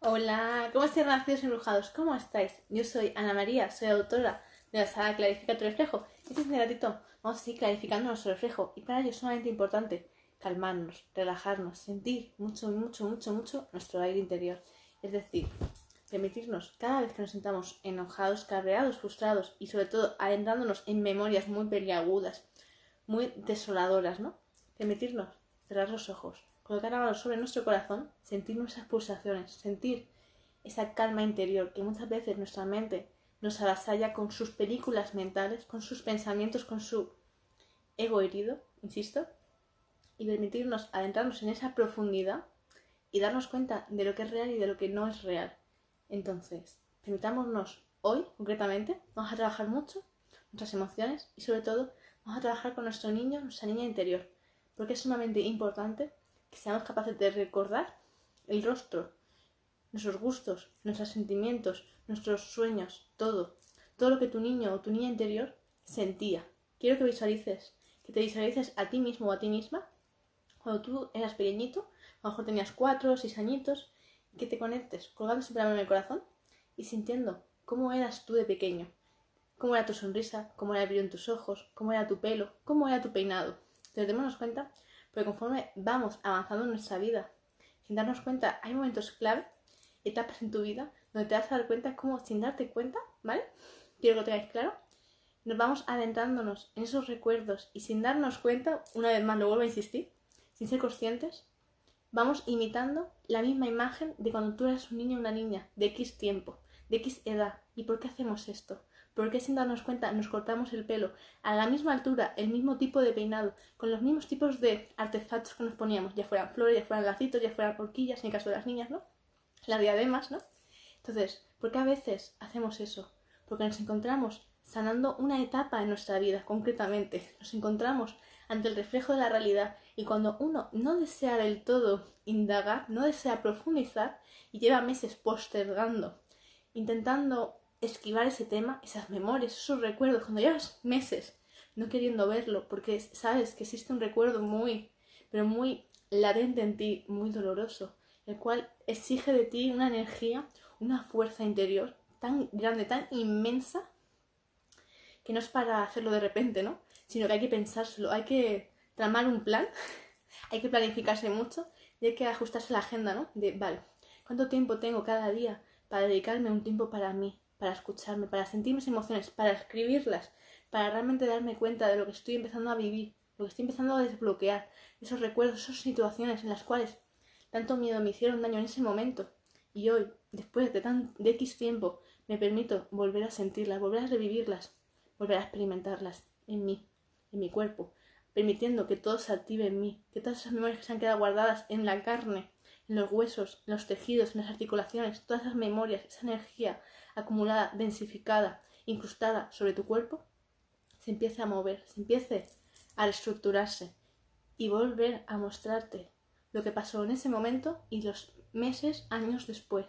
Hola, ¿cómo estáis, nacidos embrujados? ¿Cómo estáis? Yo soy Ana María, soy autora de la saga Clarifica tu reflejo. Este es un ratito vamos a seguir clarificando nuestro reflejo y para ello es sumamente importante calmarnos, relajarnos, sentir mucho, mucho, mucho, mucho nuestro aire interior. Es decir, permitirnos cada vez que nos sentamos enojados, cabreados, frustrados y sobre todo adentrándonos en memorias muy peliagudas, muy desoladoras, ¿no? Permitirnos cerrar los ojos, colocar la mano sobre nuestro corazón, sentir nuestras pulsaciones, sentir esa calma interior que muchas veces nuestra mente nos avasalla con sus películas mentales, con sus pensamientos, con su ego herido, insisto, y permitirnos adentrarnos en esa profundidad y darnos cuenta de lo que es real y de lo que no es real. Entonces, permitámonos hoy, concretamente, vamos a trabajar mucho nuestras emociones y sobre todo vamos a trabajar con nuestro niño, nuestra niña interior, porque es sumamente importante que seamos capaces de recordar el rostro, nuestros gustos, nuestros sentimientos, nuestros sueños, todo, todo lo que tu niño o tu niña interior sentía. Quiero que visualices, que te visualices a ti mismo o a ti misma cuando tú eras pequeñito, a lo mejor tenías cuatro o seis añitos, que te conectes colgando siempre la mano en el corazón y sintiendo cómo eras tú de pequeño, cómo era tu sonrisa, cómo era el brillo en tus ojos, cómo era tu pelo, cómo era tu peinado. Te démonos cuenta porque conforme vamos avanzando en nuestra vida, sin darnos cuenta, hay momentos clave, etapas en tu vida, donde te vas a dar cuenta como sin darte cuenta, ¿vale? Quiero que lo tengáis claro. Nos vamos adentrándonos en esos recuerdos y sin darnos cuenta, una vez más lo vuelvo a insistir, sin ser conscientes, vamos imitando la misma imagen de cuando tú eras un niño o una niña, de X tiempo, de X edad. ¿Y por qué hacemos esto? Porque sin darnos cuenta nos cortamos el pelo a la misma altura, el mismo tipo de peinado, con los mismos tipos de artefactos que nos poníamos, ya fueran flores, ya fueran lacitos, ya fueran horquillas, en el caso de las niñas, ¿no? Las diademas, ¿no? Entonces, ¿por qué a veces hacemos eso? Porque nos encontramos sanando una etapa en nuestra vida, concretamente. Nos encontramos ante el reflejo de la realidad y cuando uno no desea del todo indagar, no desea profundizar y lleva meses postergando, intentando esquivar ese tema, esas memorias, esos recuerdos, cuando llevas meses no queriendo verlo, porque sabes que existe un recuerdo muy, pero muy latente en ti, muy doloroso, el cual exige de ti una energía, una fuerza interior tan grande, tan inmensa, que no es para hacerlo de repente, ¿no? Sino que hay que pensárselo, hay que tramar un plan, hay que planificarse mucho y hay que ajustarse la agenda, ¿no? De, vale, ¿cuánto tiempo tengo cada día para dedicarme un tiempo para mí? Para escucharme, para sentir mis emociones, para escribirlas, para realmente darme cuenta de lo que estoy empezando a vivir, lo que estoy empezando a desbloquear, esos recuerdos, esas situaciones en las cuales tanto miedo me hicieron daño en ese momento. Y hoy, después de, tan, de X tiempo, me permito volver a sentirlas, volver a revivirlas, volver a experimentarlas en mí, en mi cuerpo, permitiendo que todo se active en mí, que todas esas memorias que se han quedado guardadas en la carne, los huesos, los tejidos, las articulaciones, todas esas memorias, esa energía acumulada, densificada, incrustada sobre tu cuerpo, se empiece a mover, se empiece a reestructurarse y volver a mostrarte lo que pasó en ese momento y los meses, años después.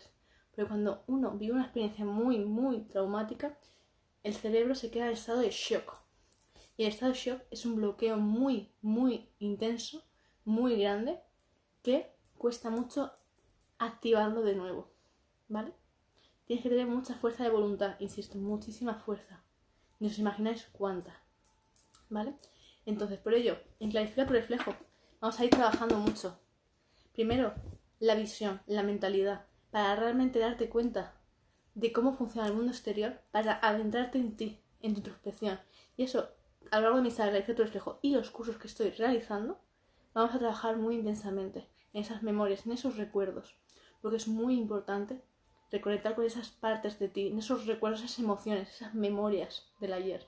Pero cuando uno vive una experiencia muy, muy traumática, el cerebro se queda en estado de shock. Y el estado de shock es un bloqueo muy, muy intenso, muy grande, que cuesta mucho activarlo de nuevo. ¿Vale? Tienes que tener mucha fuerza de voluntad, insisto, muchísima fuerza. Ni os imagináis cuánta. ¿Vale? Entonces, por ello, en clarificar tu reflejo, vamos a ir trabajando mucho. Primero, la visión, la mentalidad, para realmente darte cuenta de cómo funciona el mundo exterior, para adentrarte en ti, en tu introspección. Y eso, a lo largo de mi saga tu reflejo y los cursos que estoy realizando, vamos a trabajar muy intensamente en esas memorias, en esos recuerdos, porque es muy importante reconectar con esas partes de ti, en esos recuerdos, esas emociones, esas memorias del ayer,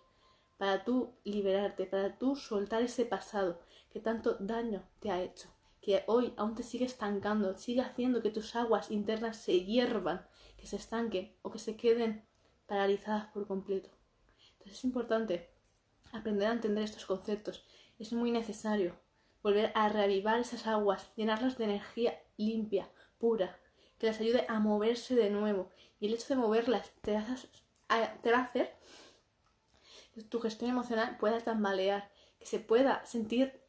para tú liberarte, para tú soltar ese pasado que tanto daño te ha hecho, que hoy aún te sigue estancando, sigue haciendo que tus aguas internas se hiervan, que se estanquen o que se queden paralizadas por completo. Entonces es importante aprender a entender estos conceptos. Es muy necesario volver a reavivar esas aguas, llenarlas de energía limpia, pura, que les ayude a moverse de nuevo. Y el hecho de moverlas te va a, hacer que tu gestión emocional pueda tambalear, que se pueda sentir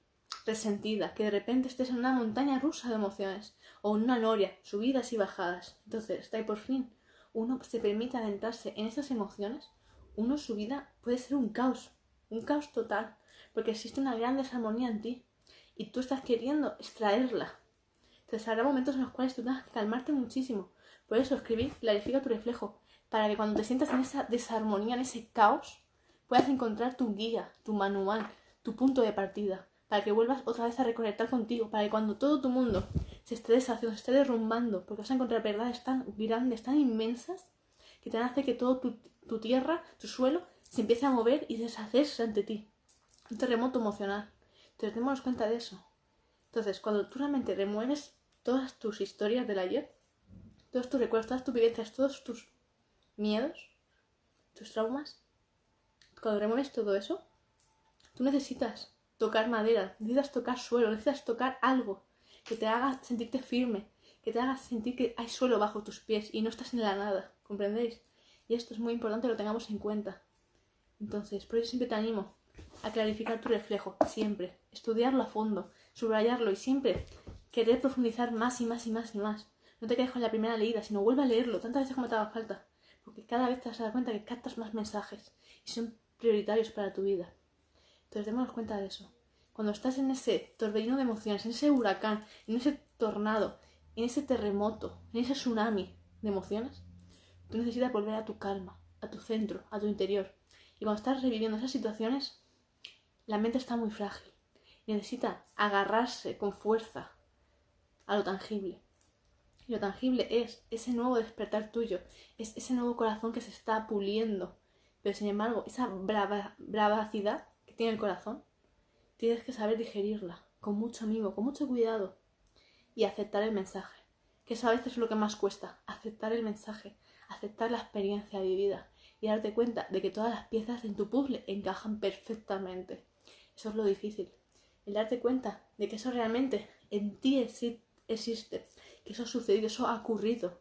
resentida, que de repente estés en una montaña rusa de emociones o en una noria, subidas y bajadas. Entonces, está ahí por fin uno se permite adentrarse en esas emociones, uno su vida puede ser un caos, un caos total, porque existe una gran desarmonía en ti y tú estás queriendo extraerla. Entonces habrá momentos en los cuales tú tengas que calmarte muchísimo. Por eso escribir clarifica tu reflejo, para que cuando te sientas en esa desarmonía, en ese caos, puedas encontrar tu guía, tu manual, tu punto de partida, para que vuelvas otra vez a reconectar contigo, para que cuando todo tu mundo se esté deshaciendo, se esté derrumbando, porque vas a encontrar verdades tan grandes, tan inmensas, que te hacer que todo tu tierra, tu suelo, se empiece a mover y deshacerse ante ti. Un terremoto emocional. Entonces, démonos cuenta de eso. Entonces, cuando tú realmente remueves todas tus historias del ayer, todos tus recuerdos, todas tus vivencias, todos tus miedos, tus traumas, cuando remueves todo eso, tú necesitas tocar madera, necesitas tocar suelo, necesitas tocar algo que te haga sentirte firme, que te haga sentir que hay suelo bajo tus pies y no estás en la nada, ¿comprendéis? Y esto es muy importante lo tengamos en cuenta. Entonces, por eso siempre te animo a clarificar tu reflejo, siempre, estudiarlo a fondo, subrayarlo y siempre querer profundizar más y más y más y más. No te quedes con la primera leída, sino vuelve a leerlo tantas veces como te haga falta, porque cada vez te vas a dar cuenta que captas más mensajes y son prioritarios para tu vida. Entonces, démonos cuenta de eso. Cuando estás en ese torbellino de emociones, en ese huracán, en ese tornado, en ese terremoto, en ese tsunami de emociones, tú necesitas volver a tu calma, a tu centro, a tu interior. Y cuando estás reviviendo esas situaciones, la mente está muy frágil necesita agarrarse con fuerza a lo tangible. Y lo tangible es ese nuevo despertar tuyo, es ese nuevo corazón que se está puliendo. Pero sin embargo, esa brava, bravacidad que tiene el corazón tienes que saber digerirla con mucho mimo, con mucho cuidado y aceptar el mensaje. Que eso a es lo que más cuesta, aceptar el mensaje, aceptar la experiencia vivida y darte cuenta de que todas las piezas en tu puzzle encajan perfectamente. Eso es lo difícil. El darte cuenta de que eso realmente en ti existe, que eso ha sucedido, eso ha ocurrido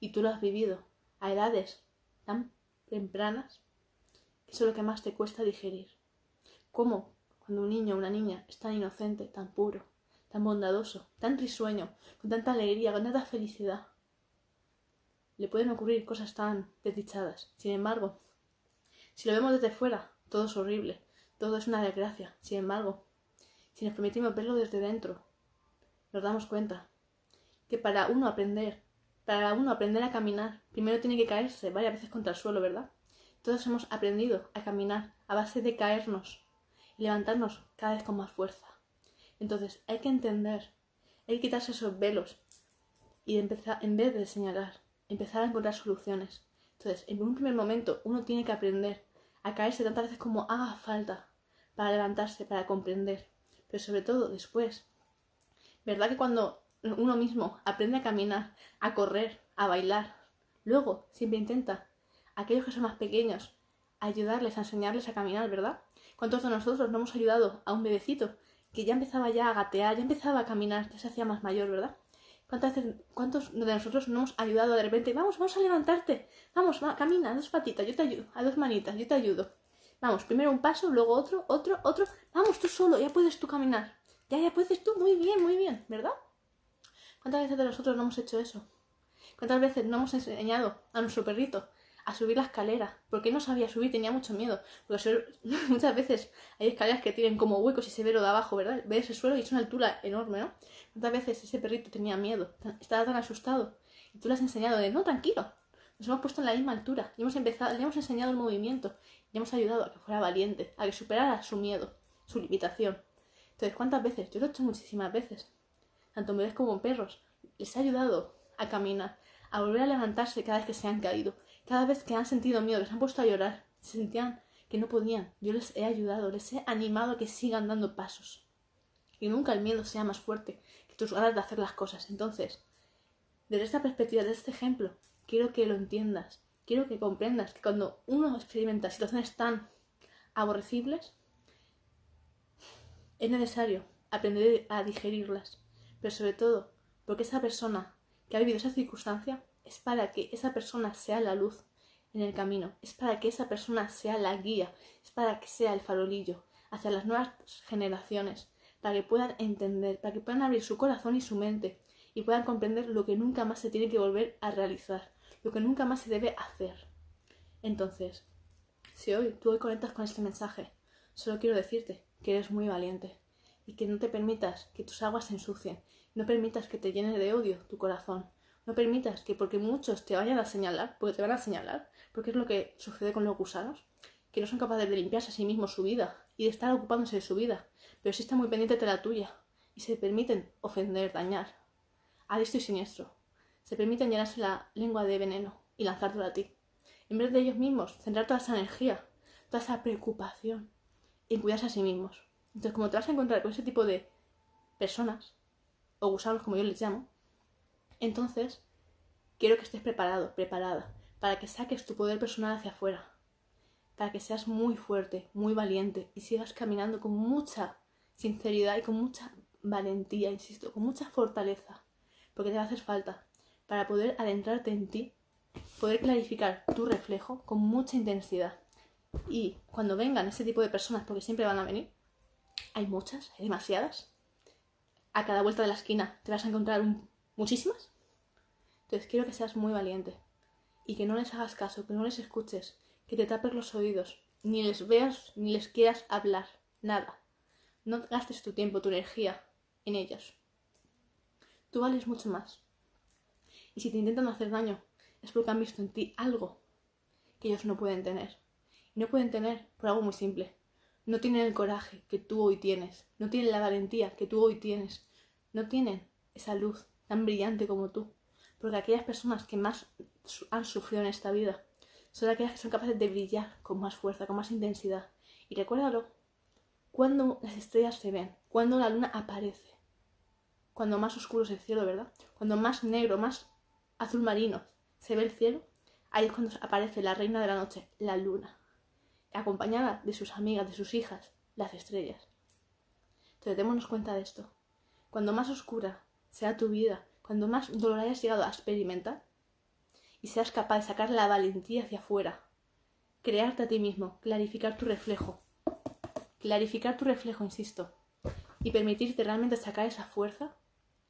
y tú lo has vivido a edades tan tempranas que eso es lo que más te cuesta digerir. ¿Cómo? Cuando un niño o una niña es tan inocente, tan puro, tan bondadoso, tan risueño, con tanta alegría, con tanta felicidad, le pueden ocurrir cosas tan desdichadas. Sin embargo, si lo vemos desde fuera, todo es horrible, todo es una desgracia. Sin embargo, si nos permitimos verlo desde dentro, nos damos cuenta que para uno aprender, para uno aprender a caminar, primero tiene que caerse varias veces contra el suelo, ¿verdad? Todos hemos aprendido a caminar a base de caernos levantarnos cada vez con más fuerza. Entonces hay que entender, hay que quitarse esos velos y empezar, en vez de señalar, empezar a encontrar soluciones. Entonces, en un primer momento uno tiene que aprender a caerse tantas veces como haga falta para levantarse, para comprender. Pero sobre todo después, ¿verdad que cuando uno mismo aprende a caminar, a correr, a bailar, luego siempre intenta, aquellos que son más pequeños, ayudarles a enseñarles a caminar, ¿verdad? ¿Cuántos de nosotros no hemos ayudado a un bebecito que ya empezaba ya a gatear, ya empezaba a caminar, ya se hacía más mayor, ¿verdad? ¿Cuántas ¿Cuántos de nosotros no hemos ayudado de repente? Vamos, vamos a levantarte. Vamos, camina, dos patitas, yo te ayudo. A dos manitas, yo te ayudo. Vamos, primero un paso, luego otro, otro, otro. Vamos, tú solo, ya puedes tú caminar. Ya, ya puedes tú, muy bien, muy bien, ¿verdad? ¿Cuántas veces de nosotros no hemos hecho eso? ¿Cuántas veces no hemos enseñado a nuestro perrito a subir la escalera. porque no sabía subir? Tenía mucho miedo. Porque muchas veces hay escaleras que tienen como huecos y se ve lo de abajo, ¿verdad? Ve ese suelo y es una altura enorme, ¿no? Muchas veces ese perrito tenía miedo, estaba tan asustado. Y tú le has enseñado de, no, tranquilo. Nos hemos puesto en la misma altura y hemos empezado, le hemos enseñado el movimiento. Y hemos ayudado a que fuera valiente, a que superara su miedo, su limitación. Entonces, ¿cuántas veces? Yo lo he hecho muchísimas veces. Tanto bebés como perros. Les he ayudado a caminar, a volver a levantarse cada vez que se han caído cada vez que han sentido miedo, les han puesto a llorar, se sentían que no podían. Yo les he ayudado, les he animado a que sigan dando pasos. Y nunca el miedo sea más fuerte que tus ganas de hacer las cosas. Entonces, desde esta perspectiva, desde este ejemplo, quiero que lo entiendas. Quiero que comprendas que cuando uno experimenta situaciones tan aborrecibles, es necesario aprender a digerirlas. Pero sobre todo, porque esa persona que ha vivido esa circunstancia es para que esa persona sea la luz en el camino, es para que esa persona sea la guía, es para que sea el farolillo hacia las nuevas generaciones, para que puedan entender, para que puedan abrir su corazón y su mente y puedan comprender lo que nunca más se tiene que volver a realizar, lo que nunca más se debe hacer. Entonces, si hoy tú hoy conectas con este mensaje, solo quiero decirte que eres muy valiente y que no te permitas que tus aguas se ensucien, no permitas que te llene de odio tu corazón, no permitas que porque muchos te vayan a señalar, porque te van a señalar, porque es lo que sucede con los gusanos, que no son capaces de limpiarse a sí mismos su vida y de estar ocupándose de su vida, pero sí están muy pendientes de la tuya y se permiten ofender, dañar, a esto y siniestro. Se permiten llenarse la lengua de veneno y lanzártelo a ti. En vez de ellos mismos, centrar toda esa energía, toda esa preocupación en cuidarse a sí mismos. Entonces, como te vas a encontrar con ese tipo de personas, o gusanos como yo les llamo, entonces quiero que estés preparado, preparada, para que saques tu poder personal hacia afuera, para que seas muy fuerte, muy valiente y sigas caminando con mucha sinceridad y con mucha valentía, insisto, con mucha fortaleza, porque te va a hacer falta para poder adentrarte en ti, poder clarificar tu reflejo con mucha intensidad. Y cuando vengan ese tipo de personas, porque siempre van a venir, hay muchas, hay demasiadas, a cada vuelta de la esquina te vas a encontrar muchísimas. Entonces quiero que seas muy valiente y que no les hagas caso, que no les escuches, que te tapes los oídos, ni les veas ni les quieras hablar, nada. No gastes tu tiempo, tu energía en ellos. Tú vales mucho más. Y si te intentan hacer daño, es porque han visto en ti algo que ellos no pueden tener. Y no pueden tener por algo muy simple. No tienen el coraje que tú hoy tienes. No tienen la valentía que tú hoy tienes. No tienen esa luz tan brillante como tú. Porque aquellas personas que más han sufrido en esta vida son aquellas que son capaces de brillar con más fuerza, con más intensidad. Y recuérdalo, cuando las estrellas se ven, cuando la luna aparece, cuando más oscuro es el cielo, ¿verdad? Cuando más negro, más azul marino se ve el cielo, ahí es cuando aparece la reina de la noche, la luna, acompañada de sus amigas, de sus hijas, las estrellas. Entonces, démonos cuenta de esto. Cuando más oscura sea tu vida, cuando más dolor hayas llegado a experimentar, y seas capaz de sacar la valentía hacia afuera, crearte a ti mismo, clarificar tu reflejo, clarificar tu reflejo, insisto, y permitirte realmente sacar esa fuerza,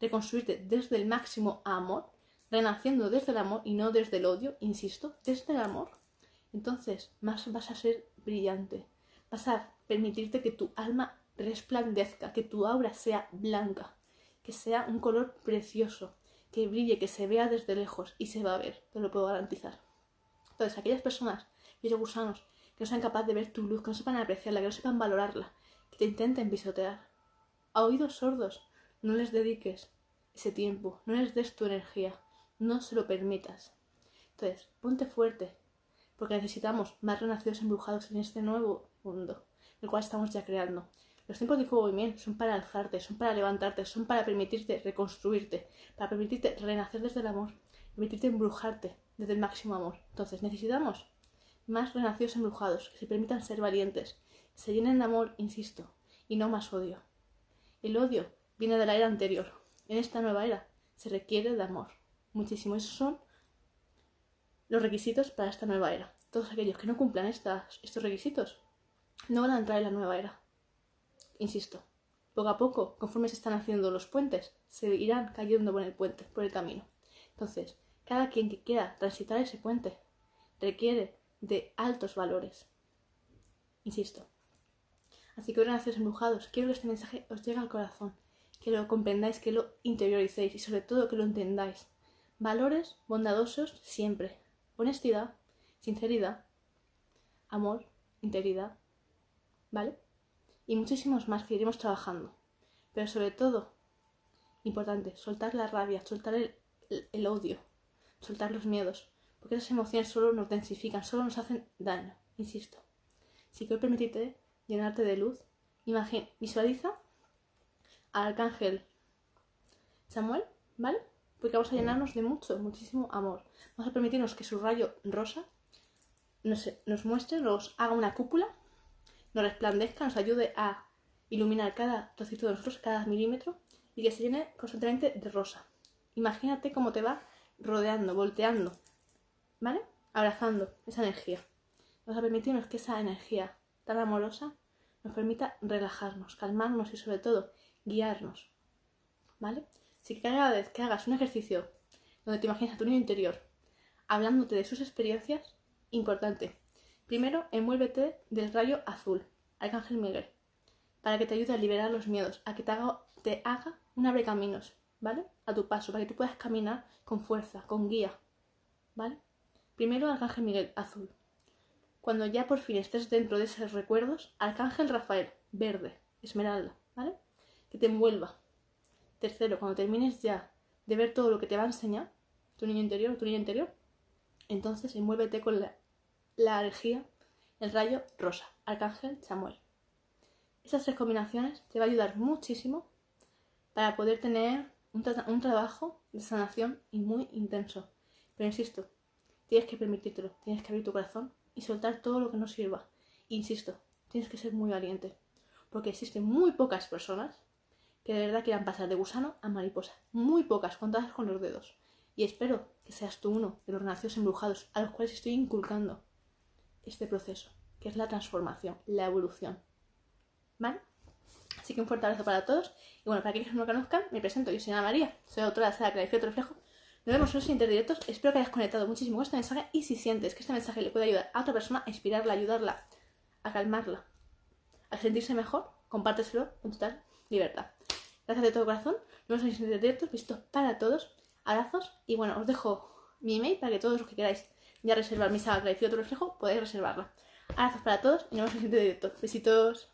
reconstruirte desde el máximo amor, renaciendo desde el amor y no desde el odio, insisto, desde el amor, entonces más vas a ser brillante, vas a permitirte que tu alma resplandezca, que tu aura sea blanca, que sea un color precioso, que brille, que se vea desde lejos y se va a ver, te lo puedo garantizar. Entonces, aquellas personas, aquellos gusanos, que no sean capaces de ver tu luz, que no sepan apreciarla, que no sepan valorarla, que te intenten pisotear, a oídos sordos, no les dediques ese tiempo, no les des tu energía, no se lo permitas. Entonces, ponte fuerte, porque necesitamos más renacidos embrujados en este nuevo mundo, el cual estamos ya creando. Los tiempos de fuego y miel son para alzarte, son para levantarte, son para permitirte reconstruirte, para permitirte renacer desde el amor, permitirte embrujarte desde el máximo amor. Entonces necesitamos más renacidos embrujados, que se permitan ser valientes, que se llenen de amor, insisto, y no más odio. El odio viene de la era anterior. En esta nueva era se requiere de amor. Muchísimo. Esos son los requisitos para esta nueva era. Todos aquellos que no cumplan estos requisitos no van a entrar en la nueva era. Insisto, poco a poco, conforme se están haciendo los puentes, se irán cayendo por el puente, por el camino. Entonces, cada quien que quiera transitar ese puente requiere de altos valores. Insisto. Así que, nacidos embrujados, quiero que este mensaje os llegue al corazón, que lo comprendáis, que lo interioricéis y sobre todo que lo entendáis. Valores bondadosos siempre. Honestidad, sinceridad, amor, integridad. ¿Vale? y muchísimos más que iremos trabajando. Pero sobre todo, importante, soltar la rabia, soltar el, odio, soltar los miedos, porque esas emociones solo nos densifican, solo nos hacen daño, insisto. Si quiero permitirte llenarte de luz, imagina, visualiza al arcángel Samuel, ¿vale? Porque vamos a llenarnos de mucho, muchísimo amor. Vamos a permitirnos que su rayo rosa nos, nos muestre, nos haga una cúpula nos resplandezca, nos ayude a iluminar cada trocito de nosotros, cada milímetro, y que se llene constantemente de rosa. Imagínate cómo te va rodeando, volteando, ¿vale? Abrazando esa energía. Vamos a permitirnos que esa energía tan amorosa nos permita relajarnos, calmarnos y sobre todo guiarnos. ¿Vale? Que cada vez que hagas un ejercicio donde te imaginas a tu niño interior hablándote de sus experiencias, importante. Primero, envuélvete del rayo azul, Arcángel Miguel, para que te ayude a liberar los miedos, a que te haga, te haga un abre caminos, ¿vale? A tu paso, para que tú puedas caminar con fuerza, con guía, ¿vale? Primero, Arcángel Miguel, azul. Cuando ya por fin estés dentro de esos recuerdos, Arcángel Rafael, verde, esmeralda, ¿vale? Que te envuelva. Tercero, cuando termines ya de ver todo lo que te va a enseñar, tu niño interior, tu niño interior, entonces envuélvete con la, la el rayo rosa, Arcángel Samuel. Esas tres combinaciones te va a ayudar muchísimo para poder tener un, un trabajo de sanación y muy intenso. Pero insisto, tienes que permitírtelo, tienes que abrir tu corazón y soltar todo lo que no sirva. Insisto, tienes que ser muy valiente, porque existen muy pocas personas que de verdad quieran pasar de gusano a mariposa. Muy pocas, contadas con los dedos. Y espero que seas tú uno de los nacidos embrujados a los cuales estoy inculcando este proceso, que es la transformación, la evolución. ¿Vale? Así que un fuerte abrazo para todos. Y bueno, para aquellos que no me conozcan, me presento. Yo soy Ana María, soy autora de la saga Clarifica tu reflejo. Nos vemos en los siguientes directos. Espero que hayas conectado muchísimo con este mensaje y si sientes que este mensaje le puede ayudar a otra persona, a inspirarla, ayudarla, a calmarla, a sentirse mejor, compárteselo con total libertad. Gracias de todo corazón. Nos vemos en directos. Besitos para todos. Abrazos. Y bueno, os dejo mi email para que todos los que queráis ya reservar mi saga Clarifica tu reflejo, podéis reservarla. Abrazos para todos y nos vemos en el siguiente directo. Besitos.